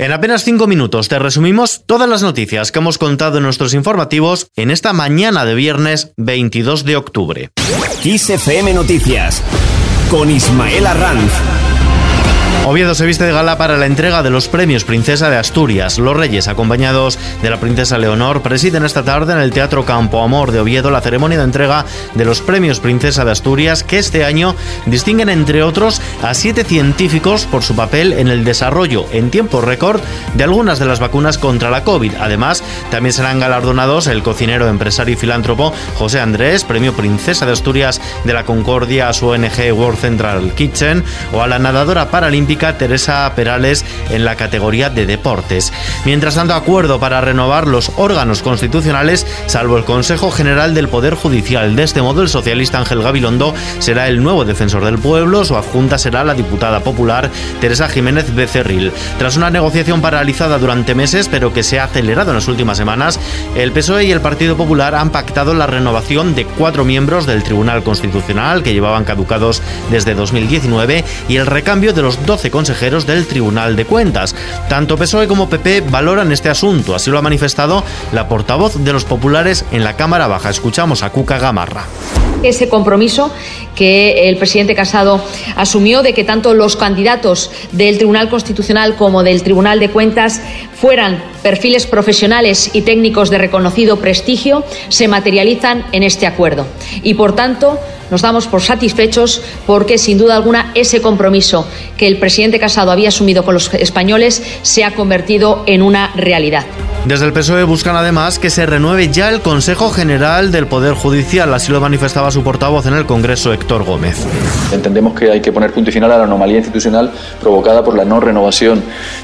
En apenas cinco minutos te resumimos todas las noticias que hemos contado en nuestros informativos en esta mañana de viernes 22 de octubre. XFM Noticias con Ismael Arranz. Oviedo se viste de gala para la entrega de los premios Princesa de Asturias. Los Reyes, acompañados de la Princesa Leonor, presiden esta tarde en el Teatro Campo Amor de Oviedo la ceremonia de entrega de los premios Princesa de Asturias, que este año distinguen, entre otros, a siete científicos por su papel en el desarrollo en tiempo récord de algunas de las vacunas contra la COVID. Además, también serán galardonados el cocinero, empresario y filántropo José Andrés, premio Princesa de Asturias de la Concordia a su ONG World Central Kitchen, o a la nadadora paralímpica Teresa Perales en la categoría de deportes. Mientras tanto, acuerdo para renovar los órganos constitucionales, salvo el Consejo General del Poder Judicial. De este modo, el socialista Ángel Gabilondo será el nuevo defensor del pueblo, su adjunta será la diputada popular Teresa Jiménez Becerril. Tras una negociación paralizada durante meses, pero que se ha acelerado en las últimas semanas, el PSOE y el Partido Popular han pactado la renovación de cuatro miembros del Tribunal Constitucional que llevaban caducados desde 2019 y el recambio de los 12 consejeros del Tribunal de Cuentas. Tanto PSOE como PP valoran este asunto, así lo ha manifestado la portavoz de los populares en la Cámara Baja. Escuchamos a Cuca Gamarra ese compromiso que el presidente Casado asumió de que tanto los candidatos del Tribunal Constitucional como del Tribunal de Cuentas fueran perfiles profesionales y técnicos de reconocido prestigio se materializan en este acuerdo. Y, por tanto, nos damos por satisfechos porque, sin duda alguna, ese compromiso que el presidente Casado había asumido con los españoles se ha convertido en una realidad. Desde el PSOE buscan además que se renueve ya el Consejo General del Poder Judicial, así lo manifestaba su portavoz en el Congreso, Héctor Gómez. Entendemos que hay que poner punto y final a la anomalía institucional provocada por la no renovación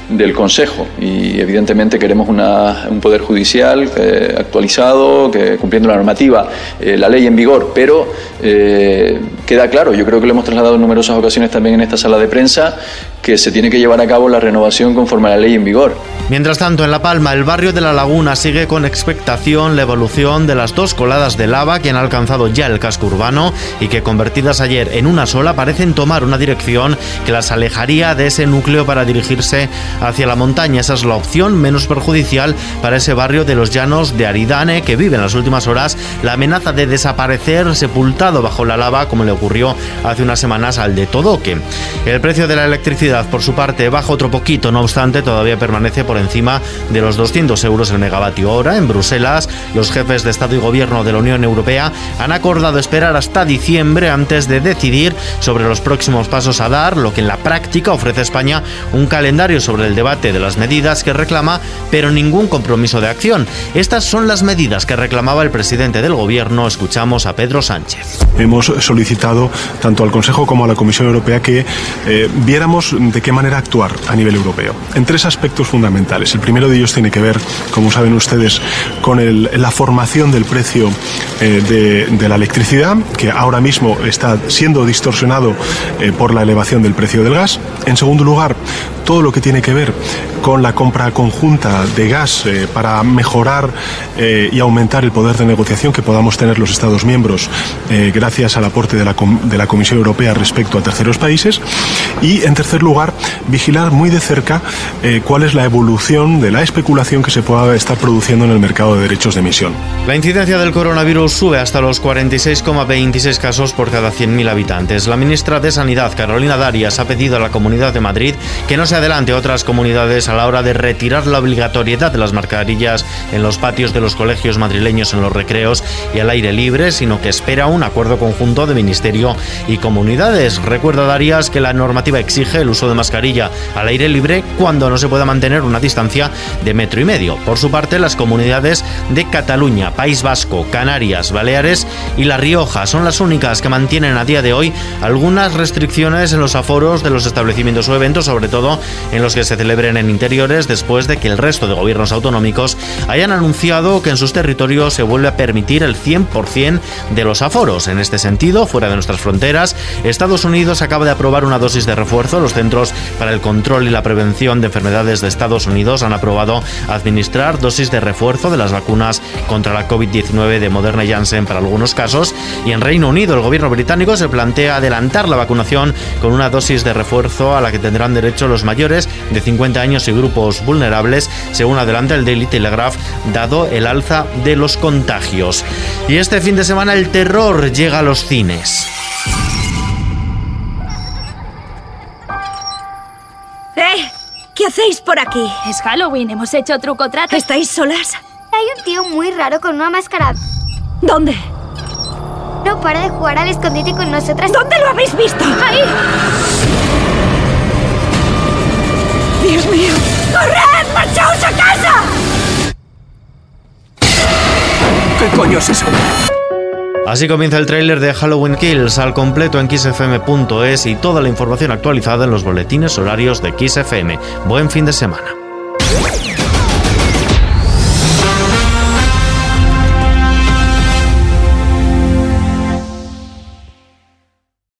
del Consejo y evidentemente queremos un Poder Judicial eh, actualizado, que cumpliendo la normativa, eh, la ley en vigor, pero eh, queda claro, yo creo que lo hemos trasladado en numerosas ocasiones también en esta sala de prensa, que se tiene que llevar a cabo la renovación conforme a la ley en vigor. Mientras tanto, en La Palma, el barrio de La Laguna sigue con expectación la evolución de las dos coladas de lava que han alcanzado ya el casco urbano y que convertidas ayer en una sola parecen tomar una dirección que las alejaría de ese núcleo para dirigirse hacia la montaña. Esa es la opción menos perjudicial para ese barrio de los llanos de Aridane que vive en las últimas horas la amenaza de desaparecer sepultado bajo la lava como le ocurrió hace unas semanas al de Todoque. El precio de la electricidad por su parte baja otro poquito, no obstante todavía permanece por encima de los 200 euros el megavatio hora. En Bruselas, los jefes de Estado y Gobierno de la Unión Europea han acordado esperar hasta diciembre antes de decidir sobre los próximos pasos a dar, lo que en la práctica ofrece España un calendario sobre el debate de las medidas que reclama, pero ningún compromiso de acción. Estas son las medidas que reclamaba el presidente del Gobierno. Escuchamos a Pedro Sánchez. Hemos solicitado tanto al Consejo como a la Comisión Europea que eh, viéramos de qué manera actuar a nivel europeo, en tres aspectos fundamentales. El primero de ellos tiene que ver, como saben ustedes, con la formación del precio eh, de, la electricidad, que ahora mismo está siendo distorsionado eh, por la elevación del precio del gas. En segundo lugar, todo lo que tiene que ver con la compra conjunta de gas eh, para mejorar y aumentar el poder de negociación que podamos tener los Estados miembros gracias al aporte de la, de la Comisión Europea respecto a terceros países. Y, en tercer lugar, vigilar muy de cerca cuál es la evolución de la especulación que se pueda estar produciendo en el mercado de derechos de emisión. La incidencia del coronavirus sube hasta los 46,26 casos por cada 100.000 habitantes. La ministra de Sanidad, Carolina Darias, ha pedido a la Comunidad de Madrid que no se adelante a otras comunidades a la hora de retirar la obligatoriedad de las mascarillas en los patios de los colegios madrileños en los recreos y al aire libre, sino que espera un acuerdo conjunto de Ministerio y comunidades. Recuerda Darias que la normativa exige el uso de mascarilla al aire libre cuando no se pueda mantener una distancia de metro y medio. Por su parte, las comunidades de Cataluña, País Vasco, Canarias, Baleares y La Rioja son las únicas que mantienen a día de hoy algunas restricciones en los aforos de los establecimientos o eventos, sobre todo en los que se celebren en interiores, después de que el resto de gobiernos autonómicos hayan anunciado que en sus territorios se vuelve a permitir el 100% de los aforos. En este sentido, fuera de nuestras fronteras, Estados Unidos acaba de aprobar una dosis de refuerzo. Los Centros para el Control y la Prevención de Enfermedades de Estados Unidos han aprobado administrar dosis de refuerzo de las vacunas contra la COVID-19 de Moderna y Janssen para algunos casos. Y en Reino Unido, el gobierno británico se plantea adelantar la vacunación con una dosis de refuerzo a la que tendrán derecho los mayores de 50 años y grupos vulnerables, según adelanta el Daily Telegraph, dado el alza de los contagios. Y este fin de semana el terror llega a los cines. Hacéis por aquí? Es Halloween, hemos hecho truco trato. ¿Estáis solas? Hay un tío muy raro con una máscara. ¿Dónde? No para de jugar al escondite con nosotras. ¿Dónde lo habéis visto? ¡Ahí! ¡Dios mío! ¡Corred! ¡Marchaos a casa! ¿Qué coño es eso? Así comienza el tráiler de Halloween Kills al completo en kissfm.es y toda la información actualizada en los boletines horarios de XFM. Buen fin de semana.